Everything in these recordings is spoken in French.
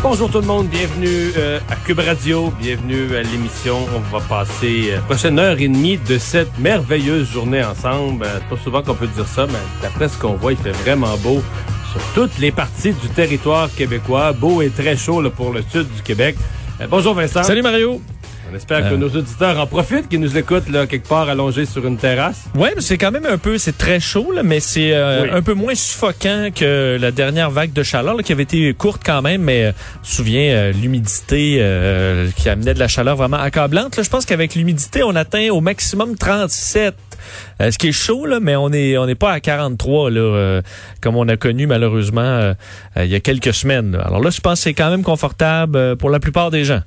Bonjour tout le monde, bienvenue euh, à Cube Radio, bienvenue à l'émission. On va passer euh, prochaine heure et demie de cette merveilleuse journée ensemble. Euh, pas souvent qu'on peut dire ça, mais d'après ce qu'on voit, il fait vraiment beau sur toutes les parties du territoire québécois. Beau et très chaud là, pour le sud du Québec. Euh, bonjour Vincent. Salut Mario. On espère que nos auditeurs en profitent, qu'ils nous écoutent là, quelque part allongés sur une terrasse. Ouais, mais c'est quand même un peu, c'est très chaud là, mais c'est euh, Oui. un peu moins suffocant que la dernière vague de chaleur là, qui avait été courte quand même, mais euh, je me souviens euh, l'humidité euh, qui amenait de la chaleur vraiment accablante. Là, je pense qu'avec l'humidité, on atteint au maximum 37. Euh, ce qui est chaud là, mais on est on n'est pas à 43 là, euh, comme on a connu malheureusement euh, euh, il y a quelques semaines. Alors là, je pense que c'est quand même confortable euh, pour la plupart des gens.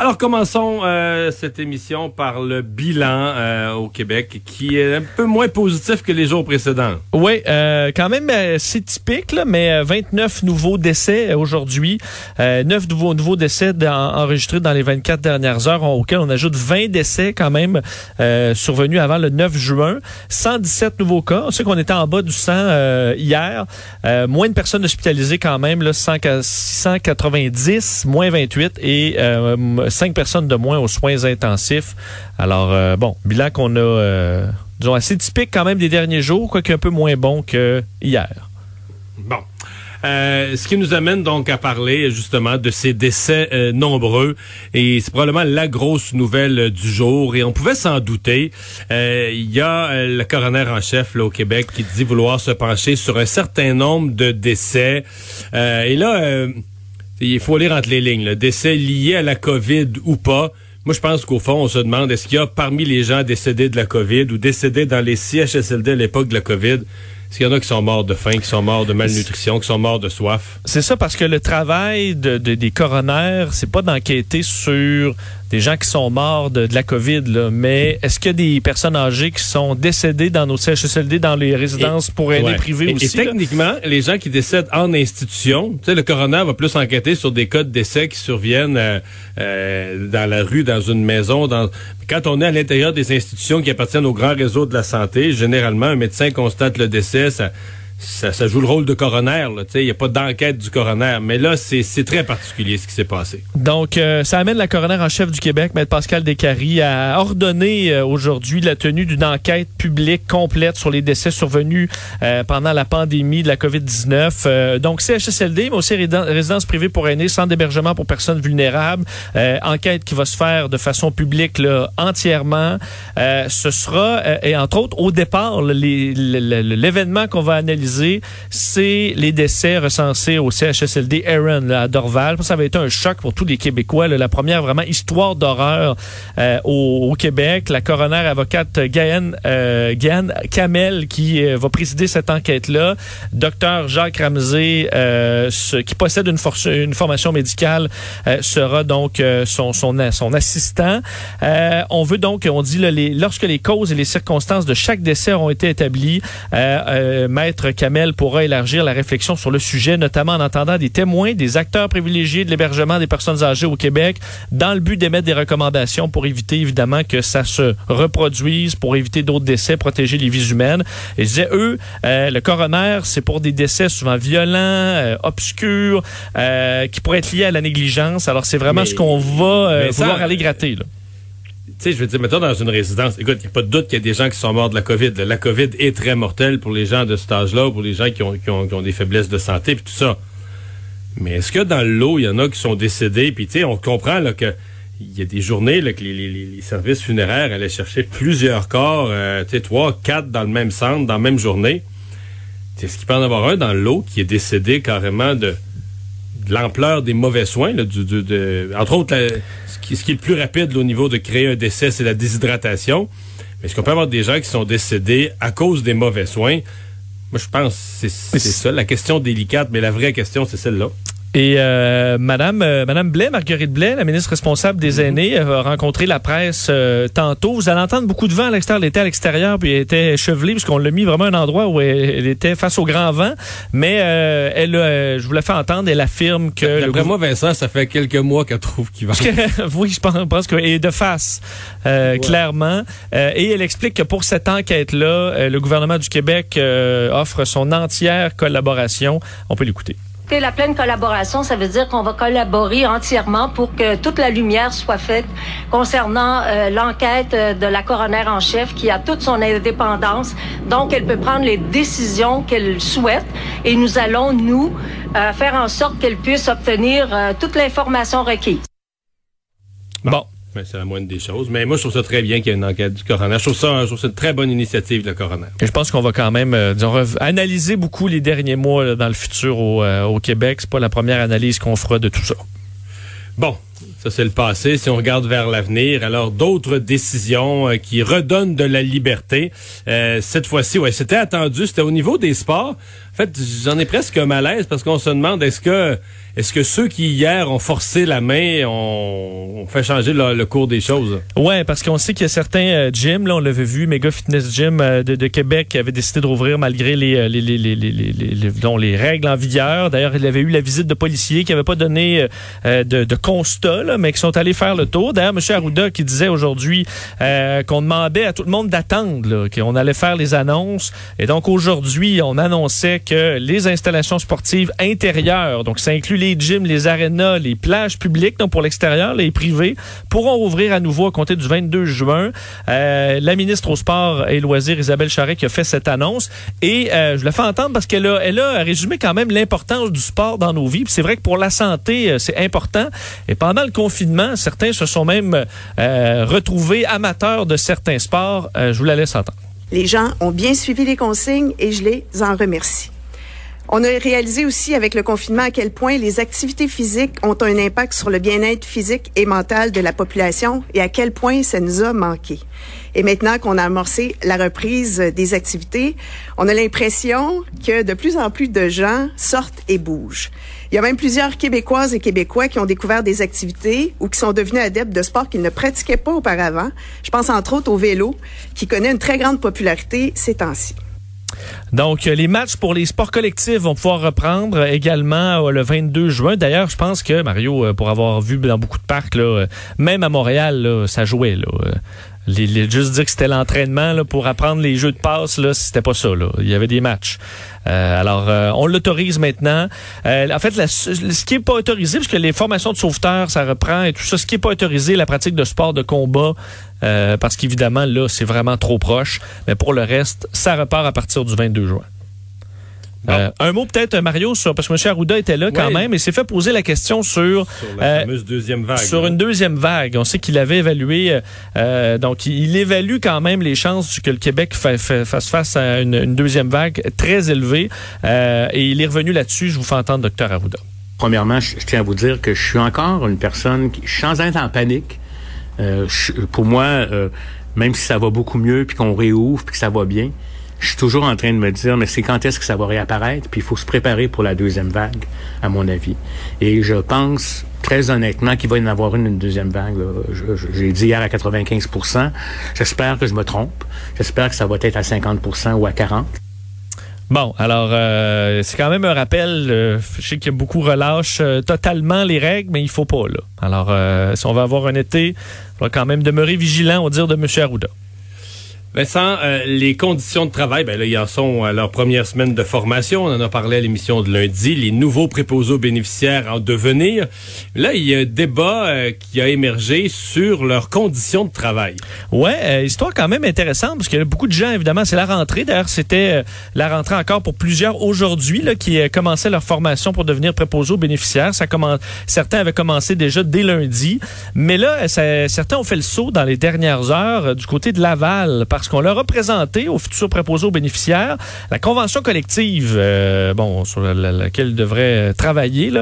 Alors commençons euh, cette émission par le bilan euh, au Québec qui est un peu moins positif que les jours précédents. Oui, euh, quand même, euh, c'est typique, là, mais euh, 29 nouveaux décès euh, aujourd'hui. Euh, 9 nouveaux, nouveaux décès enregistrés dans les 24 dernières heures, auxquels on ajoute 20 décès quand même euh, survenus avant le 9 juin. 117 nouveaux cas. On sait qu'on était en bas du 100 euh, hier. Euh, moins de personnes hospitalisées quand même, là, 100 690, moins 28 et 5 personnes de moins aux soins intensifs. Alors, euh, bon, bilan qu'on a... euh, disons, assez typique quand même des derniers jours, quoique un peu moins bon que hier. Bon. Euh, ce qui nous amène donc à parler justement de ces décès euh, nombreux et c'est probablement la grosse nouvelle du jour et on pouvait s'en douter. Il y a le coroner en chef au Québec qui dit vouloir se pencher sur un certain nombre de décès et là il faut lire entre les lignes. Là, décès liés à la COVID ou pas. Moi, je pense qu'au fond, on se demande est-ce qu'il y a parmi les gens décédés de la COVID ou décédés dans les CHSLD à l'époque de la COVID, est-ce qu'il y en a qui sont morts de faim, qui sont morts de malnutrition, qui sont morts de soif? C'est ça parce que le travail de, de- des coronaires, c'est pas d'enquêter sur des gens qui sont morts de, de la COVID, là, mais est-ce qu'il y a des personnes âgées qui sont décédées dans nos CHSLD, dans les résidences pour aînés Ouais. privées et, aussi? Et là? techniquement, les gens qui décèdent en institution, tu sais, le coroner va plus enquêter sur des cas de décès qui surviennent euh, euh, dans la rue, dans une maison. Dans... Quand on est à l'intérieur des institutions qui appartiennent au grand réseau de la santé, généralement, un médecin constate le décès, ça, ça, joue le rôle de coroner. Il n'y a pas d'enquête du coroner. Mais là, c'est très particulier ce qui s'est passé. Donc, euh, ça amène la coroner en chef du Québec, Maître Pascal Descaries, à ordonner euh, aujourd'hui la tenue d'une enquête publique complète sur les décès survenus euh, pendant la pandémie de la COVID-19. Euh, donc, CHSLD, mais aussi résidence privée pour aînés, centre d'hébergement pour personnes vulnérables. Enquête qui va se faire de façon publique là, entièrement. Ce sera, et entre autres, au départ, l'événement qu'on va analyser, c'est les décès recensés au CHSLD Aaron là, à Dorval. Ça va être un choc pour tous les Québécois. la première vraiment histoire d'horreur euh, au, Québec. La coroner avocate Gaëne, euh, Kamel qui euh, va présider cette enquête-là. Docteur Jacques Ramsey, euh, qui possède une, formation médicale, sera donc son, son, assistant. On veut donc, on dit, là, lorsque les causes et les circonstances de chaque décès ont été établies, Maître Kamel pourra élargir la réflexion sur le sujet, notamment en entendant des témoins, des acteurs privilégiés de l'hébergement des personnes âgées au Québec, dans le but d'émettre des recommandations pour éviter évidemment que ça se reproduise, pour éviter d'autres décès, protéger les vies humaines. Et je disais, eux, euh, le coroner, c'est pour des décès souvent violents, euh, obscurs, euh, qui pourraient être liés à la négligence. Alors c'est vraiment Mais- ce qu'on va ça- vouloir aller gratter. Là. Sais, je veux dire, mettons dans une résidence, écoute, il n'y a pas de doute qu'il y a des gens qui sont morts de la COVID. La COVID est très mortelle pour les gens de cet âge-là, pour les gens qui ont, qui ont, qui ont des faiblesses de santé, puis tout ça. Mais est-ce que dans le lot, il y en a qui sont décédés, puis tu sais, on comprend là, que il y a des journées là, que les, les- les- services funéraires allaient chercher plusieurs corps, euh, tu sais, trois, quatre dans le même centre, dans la même journée. Est-ce qu'il peut en avoir un dans le lot qui est décédé carrément de l'ampleur des mauvais soins, là, du, du- de, entre autres, la- ce, qui, ce qui est le plus rapide là, au niveau de créer un décès, c'est la déshydratation. Mais est-ce qu'on peut avoir des gens qui sont décédés à cause des mauvais soins? Moi, je pense que c'est c'est ça, la question délicate, mais la vraie question, c'est celle-là. Et euh, Madame euh, Madame Blais, Marguerite Blais, la ministre responsable des aînés, a rencontré la presse euh, tantôt. Vous allez entendre beaucoup de vent à l'extérieur. Elle était à l'extérieur, puis elle était chevelée, puisqu'on l'a mis vraiment à un endroit où elle, était face au grand vent. Mais euh, elle, je vous la fais entendre, elle affirme que... D'après moi, Vincent, ça fait quelques mois qu'elle trouve qu'il va... oui, je pense, pense qu'elle est de face, clairement. et elle explique que pour cette enquête-là, le gouvernement du Québec offre son entière collaboration. On peut l'écouter. La pleine collaboration, ça veut dire qu'on va collaborer entièrement pour que toute la lumière soit faite concernant euh, l'enquête euh, de la coroner en chef qui a toute son indépendance. Donc, elle peut prendre les décisions qu'elle souhaite et nous allons, nous, euh, faire en sorte qu'elle puisse obtenir toute l'information requise. Bon. Ben, c'est la moindre des choses. Mais moi, je trouve ça très bien qu'il y ait une enquête du coroner. Je trouve ça, je trouve ça une très bonne initiative, le coroner. Et je pense qu'on va quand même euh, disons, analyser beaucoup les derniers mois dans le futur au, euh, au Québec. C'est pas la première analyse qu'on fera de tout ça. Bon, ça, c'est le passé. Si on regarde vers l'avenir, alors d'autres décisions euh, qui redonnent de la liberté. Euh, cette fois-ci, ouais, c'était attendu. C'était au niveau des sports. En fait, j'en ai presque un malaise parce qu'on se demande est-ce que est-ce que ceux qui hier ont forcé la main ont, fait changer le, cours des choses? Ouais, parce qu'on sait qu'il y a certains euh, gyms, là, on l'avait vu, Mega Fitness Gym de, Québec qui avait décidé de rouvrir malgré les, les, les, les, les, les règles en vigueur. D'ailleurs, il avait eu la visite de policiers qui n'avaient pas donné de constat, mais qui sont allés faire le tour. D'ailleurs, M. Arruda qui disait aujourd'hui qu'on demandait à tout le monde d'attendre, qu'on allait faire les annonces. Et donc aujourd'hui, on annonçait que les installations sportives intérieures, donc ça inclut les gyms, les arénas, les plages publiques, donc pour l'extérieur, les privés, pourront ouvrir à nouveau à compter du 22 juin. Euh, la ministre au sport et loisirs, Isabelle Charret, qui a fait cette annonce. Et euh, je le fais entendre parce qu'elle a, a résumé quand même l'importance du sport dans nos vies. C'est vrai que pour la santé, euh, c'est important. Et pendant le confinement, certains se sont même retrouvés amateurs de certains sports. je vous la laisse entendre. Les gens ont bien suivi les consignes et je les en remercie. On a réalisé aussi avec le confinement à quel point les activités physiques ont un impact sur le bien-être physique et mental de la population et à quel point ça nous a manqué. Et maintenant qu'on a amorcé la reprise des activités, on a l'impression que de plus en plus de gens sortent et bougent. Il y a même plusieurs Québécoises et Québécois qui ont découvert des activités ou qui sont devenus adeptes de sports qu'ils ne pratiquaient pas auparavant. Je pense entre autres au vélo, qui connaît une très grande popularité ces temps-ci. Donc, les matchs pour les sports collectifs vont pouvoir reprendre également euh, le 22 juin. D'ailleurs, je pense que, Mario, euh, pour avoir vu dans beaucoup de parcs, euh, même à Montréal, ça jouait. Là. Les, juste dire que c'était l'entraînement pour apprendre les jeux de passe, là, c'était pas ça. Il y avait des matchs. alors, on l'autorise maintenant. en fait, ce qui est pas autorisé, parce que les formations de sauveteurs, ça reprend et tout ça, ce qui est pas autorisé, la pratique de sport de combat, euh, parce qu'évidemment, là, c'est vraiment trop proche. Mais pour le reste, ça repart à partir du 22 juin. Euh, un mot peut-être, Mario, sur, parce que M. Arruda était là quand même et s'est fait poser la question sur, sur la euh, deuxième vague. Sur une deuxième vague. On sait qu'il avait évalué, donc il, évalue quand même les chances que le Québec fasse face à une, deuxième vague très élevée. et il est revenu là-dessus. Je vous fais entendre, Dr. Arruda. Premièrement, je, tiens à vous dire que je suis encore une personne qui, sans être en panique, euh, pour moi, euh, même si ça va beaucoup mieux, puis qu'on réouvre, puis que ça va bien, je suis toujours en train de me dire, mais c'est quand est-ce que ça va réapparaître? Puis il faut se préparer pour la deuxième vague, à mon avis. Et je pense très honnêtement qu'il va y en avoir une, une deuxième vague. J'ai dit hier à 95% J'espère que je me trompe. J'espère que ça va être à 50% ou à 40% Bon, alors euh, c'est quand même un rappel. Euh, je sais qu'il y a beaucoup relâchent euh, totalement les règles, mais il faut pas là. Alors, si on va avoir un été, on va quand même demeurer vigilant au dire de M. Arruda. Vincent, euh, les conditions de travail, ben là, ils en sont à leur première semaine de formation. On en a parlé à l'émission de lundi. Les nouveaux préposés aux bénéficiaires en devenir. Là, il y a un débat euh, qui a émergé sur leurs conditions de travail. Ouais, euh, histoire quand même intéressante parce qu'il y a beaucoup de gens, évidemment, c'est la rentrée. D'ailleurs, c'était la rentrée encore pour plusieurs aujourd'hui là, qui commençaient leur formation pour devenir préposés aux bénéficiaires. Certains avaient commencé déjà dès lundi, mais là, certains ont fait le saut dans les dernières heures du côté de Laval qu'on leur a présenté aux futurs préposés aux bénéficiaires la convention collective, euh, bon, sur la- la- laquelle ils devraient travailler,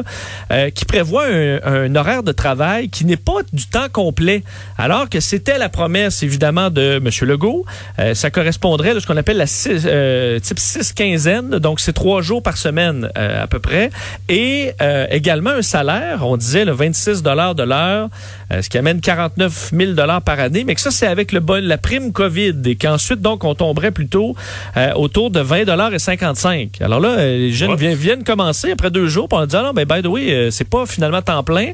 euh, qui prévoit un, horaire de travail qui n'est pas du temps complet, alors que c'était la promesse, évidemment, de M. Legault. Euh, ça correspondrait à ce qu'on appelle la type 6 quinzaine, donc c'est trois jours par semaine à peu près, et également un salaire, on disait le 26 dollars de l'heure, ce qui amène 49 000 dollars par année, mais que ça c'est avec le bon, la prime Covid et qu'ensuite donc on tomberait plutôt euh, autour de 20 dollars et 55. Alors là, euh, les jeunes viennent, viennent commencer après deux jours, pour on dit ah non, ben by the way, euh, c'est pas finalement temps plein,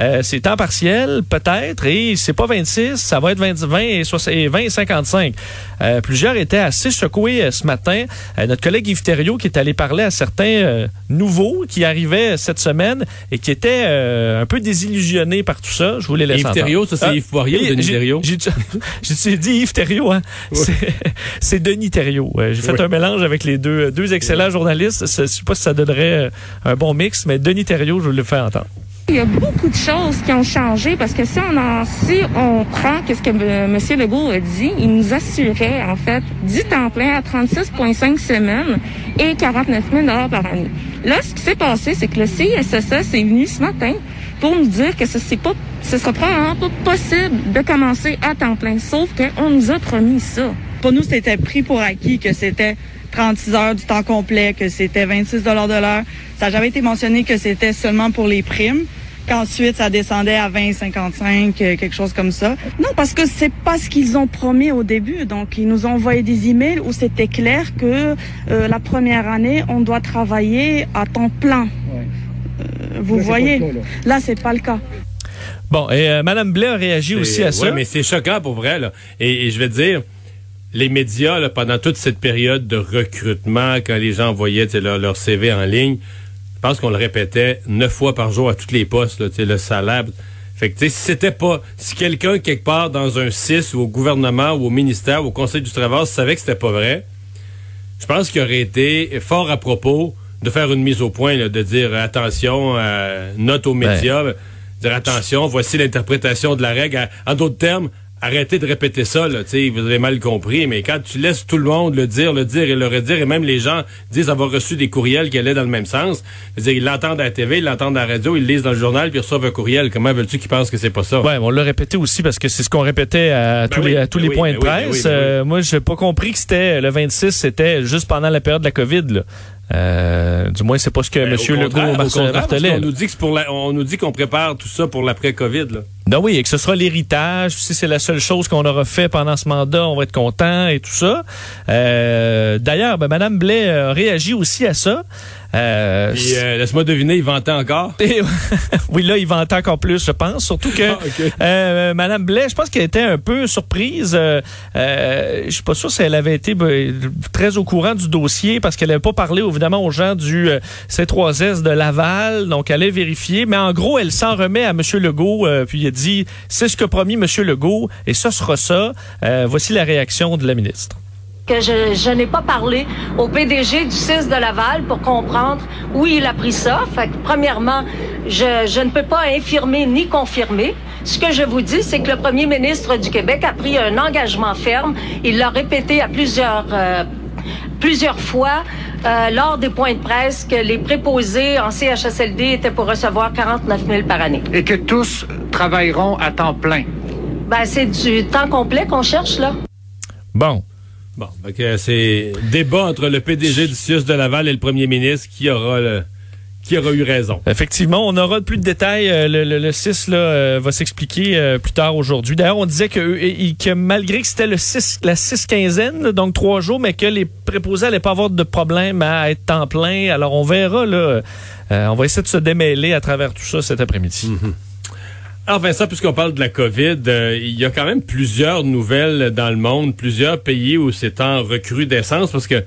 euh, c'est temps partiel peut-être et c'est pas 26, ça va être 20, 20 et, 60 et 20 et 55. Euh, plusieurs étaient assez secoués ce matin. Notre collègue Yves Thériault qui est allé parler à certains nouveaux qui arrivaient cette semaine et qui étaient un peu désillusionnés par tout ça. Je voulais laisser Yves. Thériault, ça, c'est Yves Poirier ou Denis Thériault? J'ai dit Yves Thériault, hein? C'est- Denis Thériault. Euh, J'ai fait Oui. un mélange avec les deux, deux excellents journalistes. Je sais pas si ça donnerait euh, un bon mix, mais Denis Thériault, je vous le fais entendre. Il y a beaucoup de choses qui ont changé parce que si on, en, si on prend qu'est-ce que euh, M. Legault a dit, il nous assurait en fait du temps plein à 36,5 semaines et 49 000 par année. Là, ce qui s'est passé, c'est que le CISSS est venu ce matin pour nous dire que ce c'est pas, ce sera probablement pas possible de commencer à temps plein. Sauf qu'on nous a promis ça. Pour nous, c'était pris pour acquis que c'était 36 heures du temps complet, que c'était 26 de l'heure. Ça n'a jamais été mentionné que c'était seulement pour les primes, qu'ensuite ça descendait à 20, 55, euh, quelque chose comme ça. Non, parce que c'est pas ce qu'ils ont promis au début. Donc, ils nous ont envoyé des emails où c'était clair que euh, la première année, on doit travailler à temps plein. Euh, vous voyez, là, c'est pas le cas. Bon, et euh, Mme Blais a réagi aussi à ça. Oui, mais c'est choquant pour vrai. Là. Et, et je vais te dire, les médias, là, pendant toute cette période de recrutement, quand les gens envoyaient leur, leur CV en ligne, je pense qu'on le répétait neuf fois par jour à tous les postes, là, le salaire. Fait que, si c'était pas, si quelqu'un, quelque part, dans un CIS ou au gouvernement ou au ministère ou au Conseil du Travail savait que c'était pas vrai, je pense qu'il aurait été fort à propos de faire une mise au point, là, de dire attention, euh, note aux médias, euh, dire attention, voici l'interprétation de la règle. En d'autres termes, arrêtez de répéter ça, là, vous avez mal compris, mais quand tu laisses tout le monde le dire, le dire et le redire, et même les gens disent avoir reçu des courriels qui allaient dans le même sens, dire, ils l'entendent à la TV, ils l'entendent à la radio, ils lisent dans le journal, puis ils reçoivent un courriel. Comment veux-tu qu'ils pensent que c'est pas ça? Ouais, on l'a répété aussi parce que c'est ce qu'on répétait à, Ben tous, oui, les, à tous ben les oui, points ben de ben presse. ben oui. Euh, moi, j'ai pas compris que c'était le 26, c'était juste pendant la période de la COVID. Là. Euh, du moins, c'est pas ce que Ben, M. au Legault contraire, au mar- contraire, parce martelait. qu'on là. nous dit que c'est pour la- on nous dit qu'on prépare tout ça pour l'après-COVID, là. Ben oui, et que ce sera l'héritage. Si c'est la seule chose qu'on aura fait pendant ce mandat, on va être content et tout ça. Euh, D'ailleurs, ben, Mme Blais a réagi aussi à ça. Euh, euh, laisse-moi deviner, il vantait encore? et- oui, là, il va entendre encore plus, je pense. Surtout que Ah, euh, Madame Blais, je pense qu'elle était un peu surprise. Euh, euh, je suis pas sûr si elle avait été ben, très au courant du dossier parce qu'elle n'avait pas parlé évidemment aux gens du euh, C3S de Laval. Donc, elle allait vérifier. Mais en gros, elle s'en remet à M. Legault. euh, puis il a dit, c'est ce que promis M. Legault et ça sera ça. Euh, voici la réaction de la ministre. que je, n'ai pas parlé au PDG du 6 de Laval pour comprendre où il a pris ça. Premièrement, je, je ne peux pas infirmer ni confirmer. Ce que je vous dis, c'est que le premier ministre du Québec a pris un engagement ferme. Il l'a répété à plusieurs, euh, plusieurs fois euh, lors des points de presse que les préposés en CHSLD étaient pour recevoir 49 000 par année. et que tous travailleront à temps plein. Ben, c'est du temps complet qu'on cherche, là. Bon. Bon, que c'est débat entre le PDG du CIUS de Laval et le premier ministre qui aura le- qui aura eu raison. Effectivement, on aura plus de détails. Euh, Le, le, le 6 là, euh, va s'expliquer euh, plus tard aujourd'hui. D'ailleurs, on disait que, malgré que c'était le 6, la 6 quinzaine, donc trois jours, mais que les préposés n'allaient pas avoir de problème à être temps plein. Alors, on verra. Là, on va essayer de se démêler à travers tout ça cet après-midi. Alors Vincent, puisqu'on parle de la COVID, euh, il y a quand même plusieurs nouvelles dans le monde, plusieurs pays où c'est en recrudescence parce que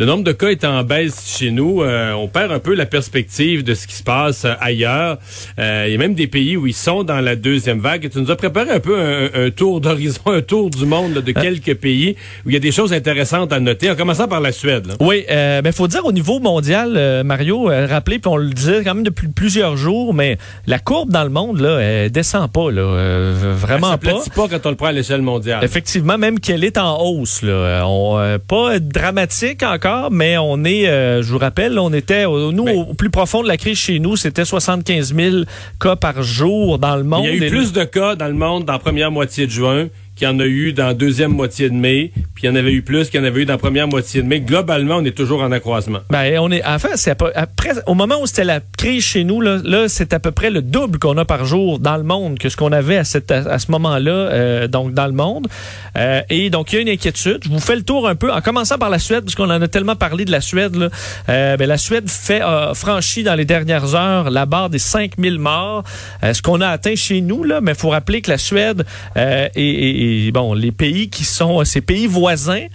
le nombre de cas est en baisse chez nous. Euh, on perd un peu la perspective de ce qui se passe euh, ailleurs. Euh, il y a même des pays où ils sont dans la deuxième vague. tu nous as préparé un peu un, tour d'horizon, un tour du monde de quelques pays où il y a des choses intéressantes à noter, en commençant par la Suède. Oui, il ben, faut dire au niveau mondial, Mario, rappelez, puis on le disait quand même depuis plusieurs jours, mais la courbe dans le monde, là, elle descend pas. Là, vraiment pas. pas quand on le prend à l'échelle mondiale. Effectivement, même qu'elle est en hausse. Là. On, pas dramatique encore, mais on est, euh, je vous rappelle, on était, nous, au plus profond de la crise chez nous, c'était 75 000 cas par jour dans le monde. Il y a eu plus de cas dans le monde dans la première moitié de juin qu'il y en a eu dans la deuxième moitié de mai, puis il y en avait eu plus qu'il y en avait eu dans la première moitié de mai. Globalement, on est toujours en accroissement. Ben, on est, enfin, c'est après, au moment où c'était la crise chez nous, là, là c'est à peu près le double qu'on a par jour dans le monde que ce qu'on avait à, cette, à, ce moment-là, euh, donc dans le monde. Euh, et donc, il y a une inquiétude. Je vous fais le tour un peu, en commençant par la Suède, parce qu'on en a tellement parlé de la Suède. Là. Euh, ben, la Suède fait franchi dans les dernières heures la barre des 5000 morts, ce qu'on a atteint chez nous. Là, mais il faut rappeler que la Suède est, est bon, les pays qui sont ces pays voisins,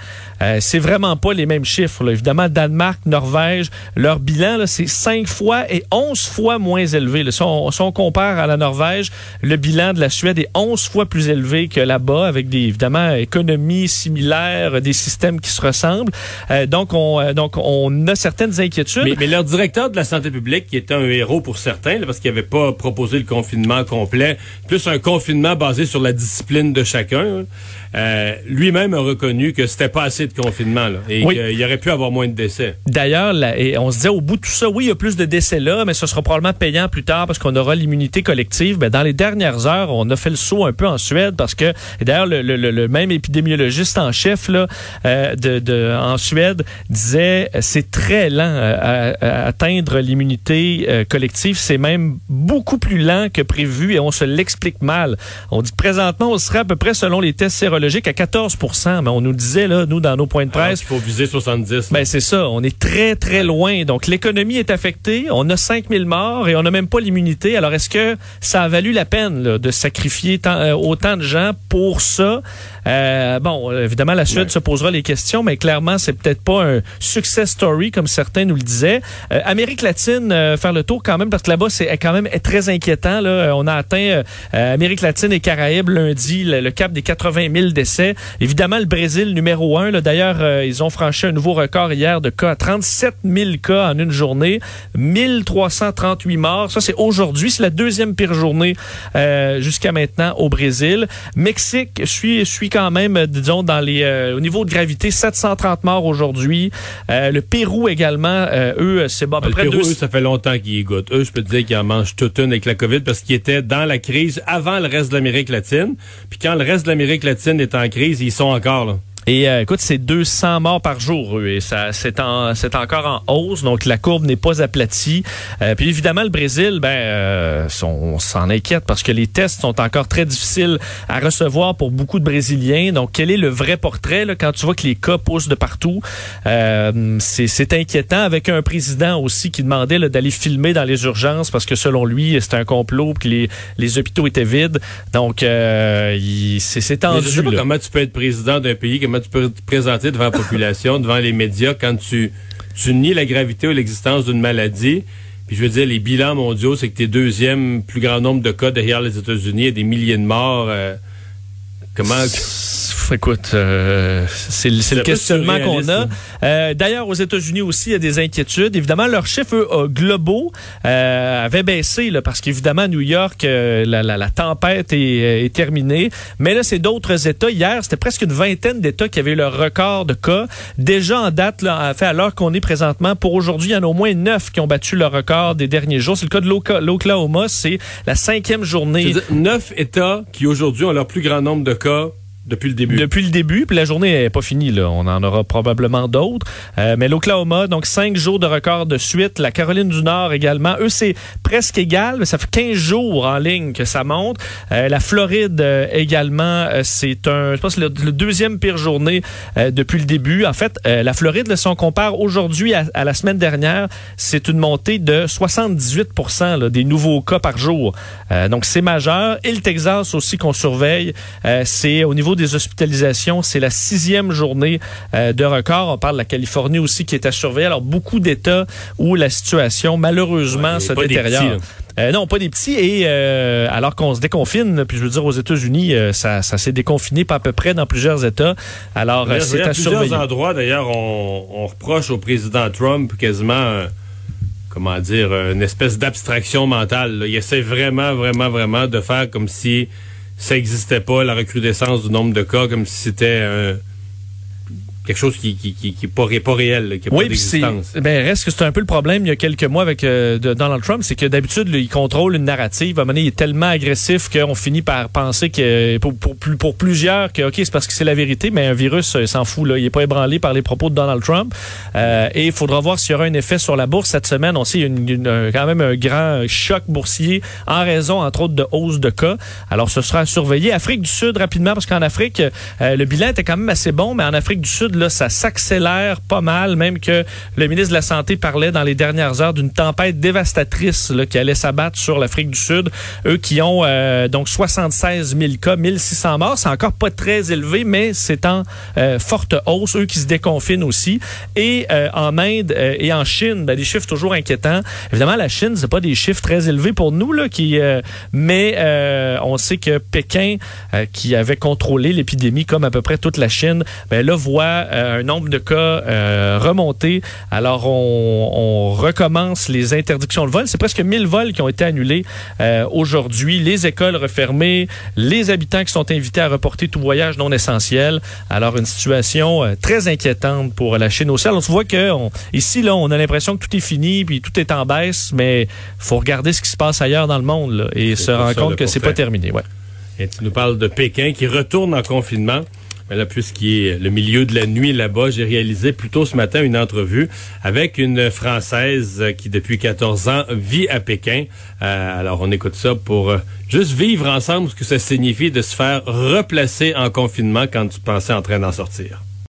euh, c'est vraiment pas les mêmes chiffres. Évidemment, Danemark, Norvège, leur bilan, c'est cinq fois et onze fois moins élevé. Si, on, compare à la Norvège, le bilan de la Suède est onze fois plus élevé que là-bas, avec des évidemment économies similaires, des systèmes qui se ressemblent. Euh, donc, on, euh, donc, on a certaines inquiétudes. Mais, mais, leur directeur de la santé publique, qui était un héros pour certains, parce qu'il n'avait pas proposé le confinement complet, plus un confinement basé sur la discipline de chacun. quelqu'un. Euh, lui-même a reconnu que c'était pas assez de confinement là, et qu'il aurait pu avoir moins de décès. D'ailleurs, on se disait au bout de tout ça, oui, il y a plus de décès là, mais ce sera probablement payant plus tard parce qu'on aura l'immunité collective. Mais dans les dernières heures, on a fait le saut un peu en Suède parce que, d'ailleurs, le, même épidémiologiste en chef là, euh, de, en Suède disait c'est très lent euh, à, atteindre l'immunité collective. C'est même beaucoup plus lent que prévu et on se l'explique mal. On dit présentement, on serait à peu près selon les tests sérologiques à 14 mais on nous disait, là, nous, dans nos points de presse. Il faut viser 70. Ben, c'est ça. On est très, très loin. Donc, l'économie est affectée. On a 5000 morts et on n'a même pas l'immunité. Alors, est-ce que ça a valu la peine de sacrifier euh, autant de gens pour ça? Euh, bon, évidemment, la Suède se posera les questions, mais clairement, c'est peut-être pas un success story comme certains nous le disaient. Euh, Amérique latine, faire le tour quand même, parce que là-bas, c'est quand même très inquiétant. Là. On a atteint Amérique latine et Caraïbes lundi le, cap des 80 000 décès. Évidemment, le Brésil numéro un. D'ailleurs, euh, ils ont franchi un nouveau record hier de cas. 37 000 cas en une journée. 1338 morts. Ça, c'est aujourd'hui. C'est la deuxième pire journée euh, jusqu'à maintenant au Brésil. Mexique suit, suit quand même, euh, disons, dans les, au niveau de gravité, 730 morts aujourd'hui. le Pérou également, eux, c'est bon, à peu le près Pérou, eux, ça fait longtemps qu'ils y goûtent. Eux, je peux te dire qu'ils en mangent toute une avec la COVID parce qu'ils étaient dans la crise avant le reste de l'Amérique latine. Puis quand le reste de l'Amérique latine est en crise, ils sont encore là. Et euh, écoute, c'est 200 morts par jour, et ça c'est en c'est encore en hausse, donc la courbe n'est pas aplatie. Euh, puis évidemment, le Brésil, ben, euh, on s'en inquiète parce que les tests sont encore très difficiles à recevoir pour beaucoup de Brésiliens. Donc, quel est le vrai portrait là, quand tu vois que les cas poussent de partout? C'est inquiétant avec un président aussi qui demandait d'aller filmer dans les urgences parce que selon lui, c'était un complot, que les les hôpitaux étaient vides. Donc, c'est tendu. je sais pas comment tu peux être président d'un pays tu peux te présenter devant la population, devant les médias, quand tu, tu nies la gravité ou l'existence d'une maladie. Puis je veux dire, les bilans mondiaux, c'est que tu es deuxième plus grand nombre de cas derrière les États-Unis et des milliers de morts. Euh, comment écoute, euh, c'est le questionnement qu'on a. Euh, d'ailleurs, aux États-Unis aussi, il y a des inquiétudes. Évidemment, leurs chiffres euh, globaux avaient baissé là, parce qu'évidemment, à New York, la, la, la, tempête est, est, terminée. Mais là, c'est d'autres États. Hier, c'était presque une vingtaine d'États qui avaient leur record de cas. Déjà en date, là, fait à l'heure qu'on est présentement, pour aujourd'hui, il y en a au moins neuf qui ont battu leur record des derniers jours. C'est le cas de l'Oklahoma. C'est la cinquième journée. Neuf États qui aujourd'hui ont leur plus grand nombre de cas depuis le début. Depuis le début, puis la journée n'est pas finie. Là. On en aura probablement d'autres. Euh, mais l'Oklahoma, donc cinq jours de record de suite. La Caroline du Nord également. Eux, c'est presque égal, mais ça fait 15 jours en ligne que ça monte. Euh, la Floride euh, également, c'est un, je pense, le, deuxième pire journée depuis le début. En fait, la Floride, si on compare aujourd'hui à, la semaine dernière, c'est une montée de 78 là, des nouveaux cas par jour. donc, c'est majeur. Et le Texas aussi qu'on surveille, c'est au niveau niveau des hospitalisations, c'est la sixième journée euh, de record. On parle de la Californie aussi qui est à surveiller. Alors, beaucoup d'États où la situation, malheureusement, Ouais, se détériore. Euh, non, pas des petits. Et euh, alors qu'on se déconfine, puis je veux dire, aux États-Unis, euh, ça, ça s'est déconfiné pas à peu près dans plusieurs États. Alors, c'est a à plusieurs surveiller. endroits, d'ailleurs, on, on reproche au président Trump quasiment, comment dire, une espèce d'abstraction mentale. là. Il essaie vraiment, vraiment, vraiment de faire comme si ça n'existait pas, la recrudescence du nombre de cas, comme si c'était euh, quelque chose qui qui, qui, qui pas, pas réel, là, qui n'a Oui, pas puis c'est d'existence. ben reste que c'est un peu le problème il y a quelques mois avec euh, de Donald Trump, c'est que d'habitude il contrôle une narrative, à un moment donné, il est tellement agressif qu'on finit par penser que pour, pour, pour plusieurs que ok c'est parce que c'est la vérité, mais un virus euh, s'en fout là, il est pas ébranlé par les propos de Donald Trump Euh, et il faudra voir s'il y aura un effet sur la bourse cette semaine. On sait il y a une- une- un- quand même un grand choc boursier en raison entre autres de hausse de cas. Alors ce sera à surveiller. Afrique du Sud rapidement parce qu'en Afrique euh, le bilan était quand même assez bon, mais en Afrique du Sud là ça s'accélère pas mal, même que le ministre de la Santé parlait dans les dernières heures d'une tempête dévastatrice là, qui allait s'abattre sur l'Afrique du Sud. Eux qui ont euh, donc 76 000 cas, 1600 morts, c'est encore pas très élevé, mais c'est en euh, forte hausse. Eux qui se déconfinent aussi. Et euh, en Inde et en Chine, ben, des chiffres toujours inquiétants. Évidemment, la Chine, c'est pas des chiffres très élevés pour nous, là, qui, mais on sait que Pékin, qui avait contrôlé l'épidémie comme à peu près toute la Chine, ben là voit un nombre de cas euh, remonter. Alors on, on recommence les interdictions de vol. C'est presque 1000 vols qui ont été annulés euh, aujourd'hui. Les écoles refermées, les habitants qui sont invités à reporter tout voyage non essentiel. Alors une situation euh, très inquiétante pour la Chine aussi. Alors on voit que on- ici là, on a l'impression que tout est fini puis tout est en baisse, mais faut regarder ce qui se passe ailleurs dans le monde là, et se rendre compte que c'est pas terminé. Ouais. Et tu nous parles de Pékin qui retourne en confinement. Mais là, puisqu'il est le milieu de la nuit là-bas, j'ai réalisé plus tôt ce matin une entrevue avec une Française qui, depuis 14 ans, vit à Pékin. Euh, alors, on écoute ça pour euh, juste vivre ensemble ce que ça signifie de se faire replacer en confinement quand tu pensais en train d'en sortir.